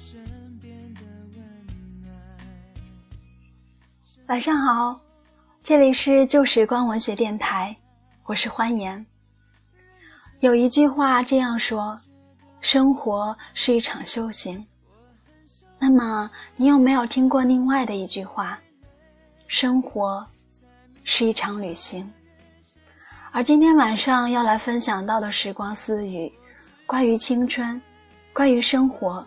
身边的温暖晚上好这里是旧时光文学电台我是欢颜。有一句话这样说生活是一场修行。那么你有没有听过另外的一句话？生活是一场旅行。而今天晚上要来分享到的时光私语关于青春关于生活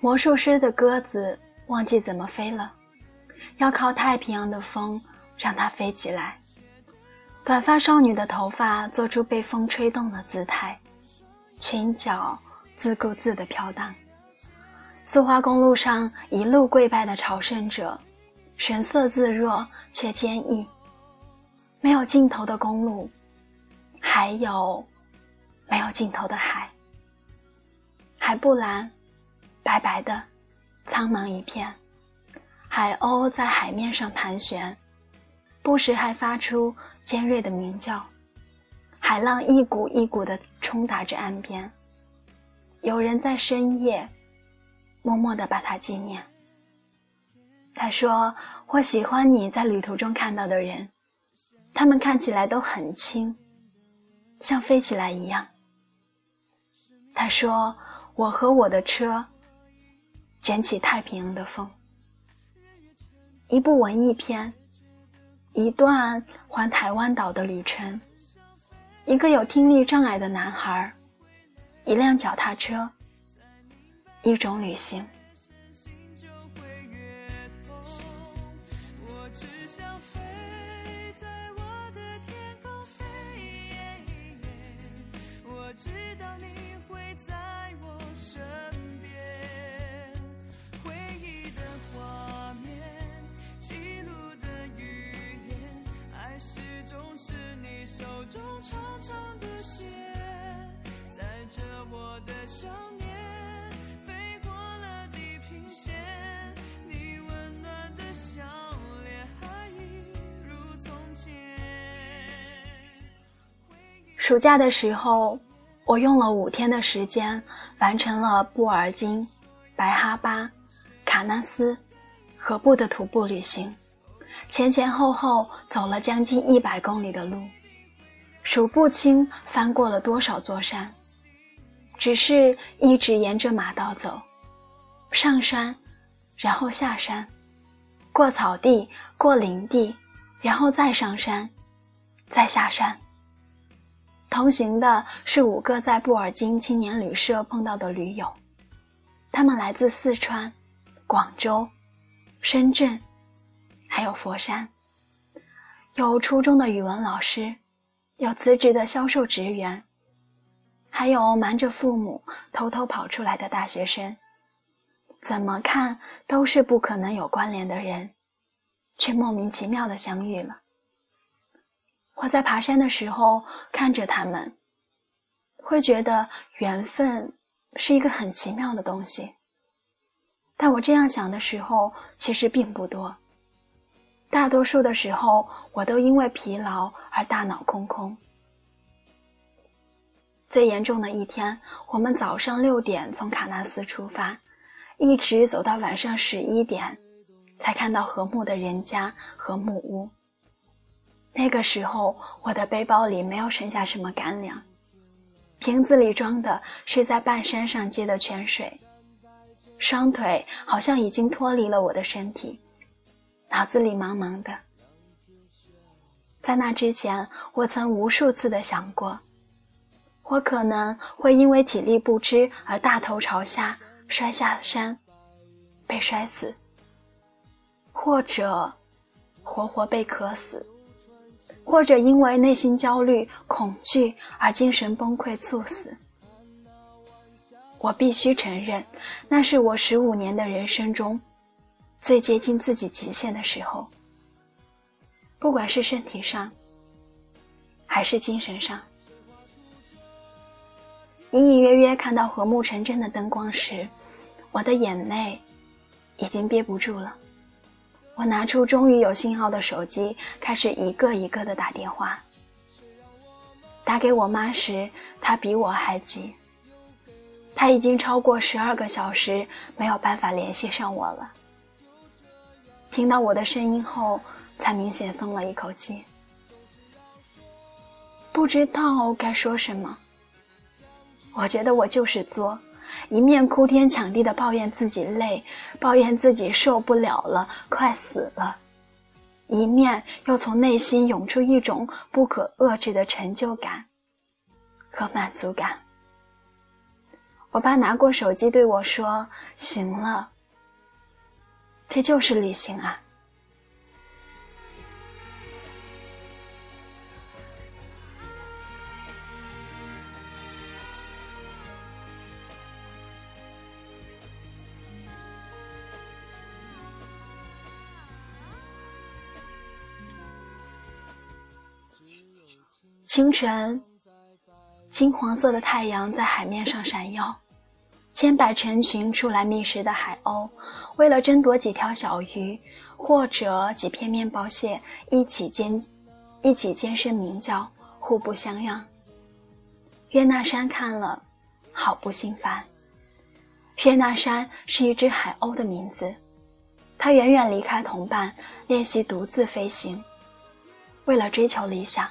魔术师的鸽子忘记怎么飞了。要靠太平洋的风让它飞起来。短发少女的头发做出被风吹动的姿态，裙角自顾自地飘荡。苏花公路上一路跪拜的朝圣者，神色自若却坚毅。没有尽头的公路，还有没有尽头的海。海不蓝，白白的，苍茫一片。海鸥在海面上盘旋，不时还发出尖锐的鸣叫。海浪一股一股的冲打着岸边。有人在深夜，默默的把它纪念。他说：“我喜欢你在旅途中看到的人，他们看起来都很轻，像飞起来一样。”他说：“我和我的车，卷起太平洋的风。”一部文艺片，一段环台湾岛的旅程，一个有听力障碍的男孩，一辆脚踏车，一种旅行。手中长长的线载着我的想念飞过了地平线你温暖的笑脸还一如从前暑假的时候我用了五天的时间完成了布尔津白哈巴卡纳斯和布的徒步旅行前前后后走了将近一百公里的路。数不清翻过了多少座山，只是一直沿着马道走，上山，然后下山，过草地，过林地，然后再上山，再下山。同行的是五个在布尔津青年旅社碰到的驴友，他们来自四川、广州、深圳，还有佛山。有初中的语文老师，有辞职的销售职员，还有瞒着父母偷偷跑出来的大学生。怎么看都是不可能有关联的人，却莫名其妙的相遇了。我在爬山的时候看着他们，会觉得缘分是一个很奇妙的东西。但我这样想的时候，其实并不多。大多数的时候，我都因为疲劳而大脑空空。最严重的一天，我们早上六点从卡纳斯出发，一直走到晚上十一点，才看到和睦的人家和木屋。那个时候，我的背包里没有剩下什么干粮，瓶子里装的是在半山上接的泉水，双腿好像已经脱离了我的身体，脑子里茫茫的。在那之前，我曾无数次的想过，我可能会因为体力不支而大头朝下摔下山，被摔死，或者活活被渴死。或者因为内心焦虑、恐惧而精神崩溃猝死。我必须承认，那是我十五年的人生中最接近自己极限的时候，不管是身体上，还是精神上。隐隐约约看到和睦成真的灯光时，我的眼泪已经憋不住了。我拿出终于有信号的手机，开始一个一个的打电话。打给我妈时，她比我还急。她已经超过十二个小时没有办法联系上我了。听到我的声音后，才明显松了一口气。不知道该说什么。我觉得我就是作，一面哭天抢地的抱怨自己累，抱怨自己受不了了，快死了，一面又从内心涌出一种不可遏制的成就感和满足感。我爸拿过手机对我说：“行了，这就是旅行啊。”清晨，金黄色的太阳在海面上闪耀，千百成群出来觅食的海鸥，为了争夺几条小鱼或者几片面包屑，一起尖，一起尖声鸣叫，互不相让。约纳山看了，好不心烦。约纳山是一只海鸥的名字，它远远离开同伴，练习独自飞行，为了追求理想。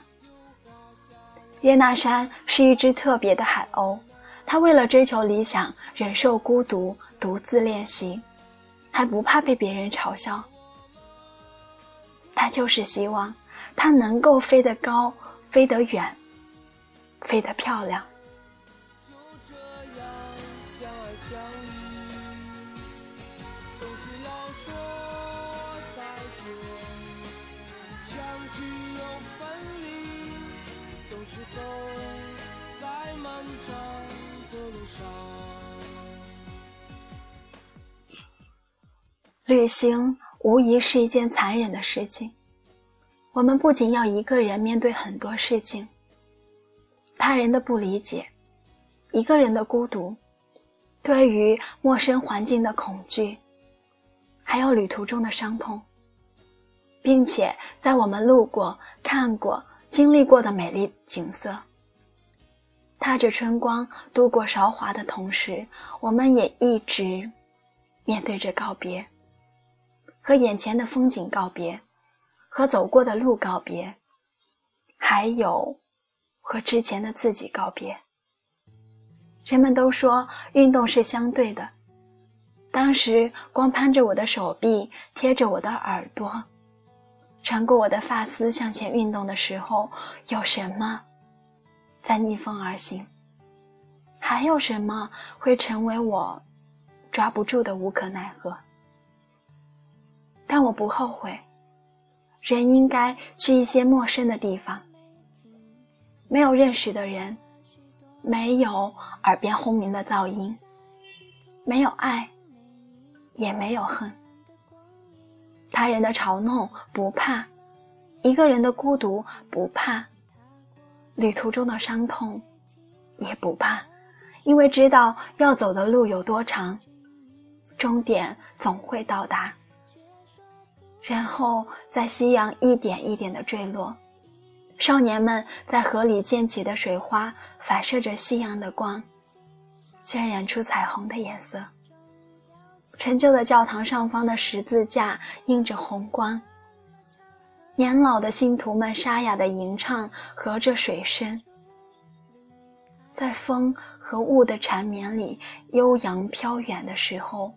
约纳山是一只特别的海鸥，他为了追求理想，忍受孤独，独自练习，还不怕被别人嘲笑。他就是希望，他能够飞得高，飞得远，飞得漂亮。旅行无疑是一件残忍的事情。我们不仅要一个人面对很多事情，他人的不理解，一个人的孤独，对于陌生环境的恐惧，还有旅途中的伤痛，并且在我们路过、看过、经历过的美丽景色，踏着春光度过韶华的同时，我们也一直面对着告别。和眼前的风景告别，和走过的路告别，还有和之前的自己告别。人们都说运动是相对的，当时光攀着我的手臂，贴着我的耳朵，穿过我的发丝向前运动的时候，有什么在逆风而行？还有什么会成为我抓不住的无可奈何？但我不后悔。人应该去一些陌生的地方，没有认识的人，没有耳边轰鸣的噪音，没有爱，也没有恨。他人的嘲弄不怕，一个人的孤独不怕，旅途中的伤痛也不怕，因为知道要走的路有多长，终点总会到达。然后，在夕阳一点一点的坠落，少年们在河里溅起的水花反射着夕阳的光，渲染出彩虹的颜色。陈旧的教堂上方的十字架映着红光，年老的信徒们沙哑的吟唱，和着水声，在风和雾的缠绵里悠扬飘远的时候，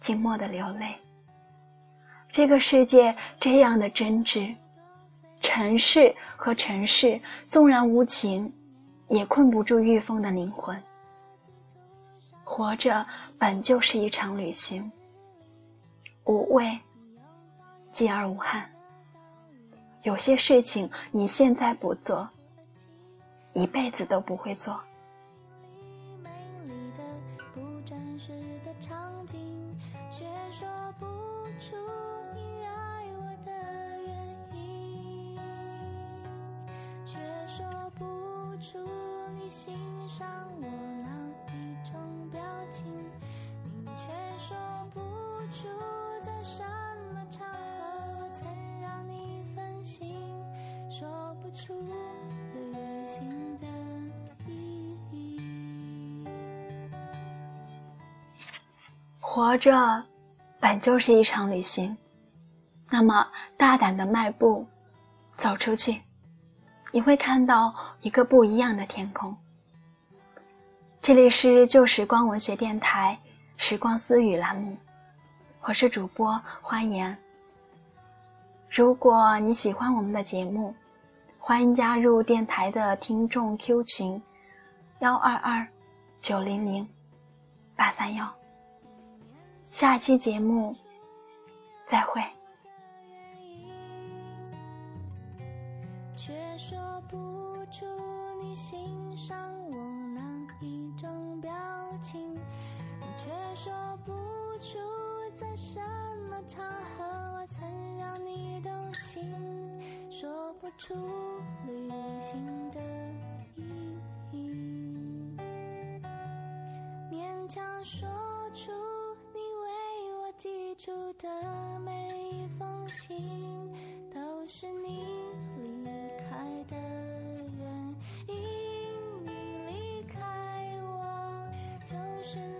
静默的流泪。这个世界这样的真挚，尘世和尘世纵然无情，也困不住御风的灵魂。活着本就是一场旅行，无畏，继而无憾。有些事情你现在不做，一辈子都不会做。活着本就是一场旅行，那么大胆的迈步，走出去，你会看到一个不一样的天空。这里是旧时光文学电台《时光私语》栏目，我是主播欢颜。如果你喜欢我们的节目，欢迎加入电台的听众 Q 群：幺二二九零零八三幺。下期节目再会。却说不出你欣赏我哪一种表情，却说不出在什么场合我曾让你动心，说不出旅行的的每一封信，都是你离开的原因。你离开我，就是。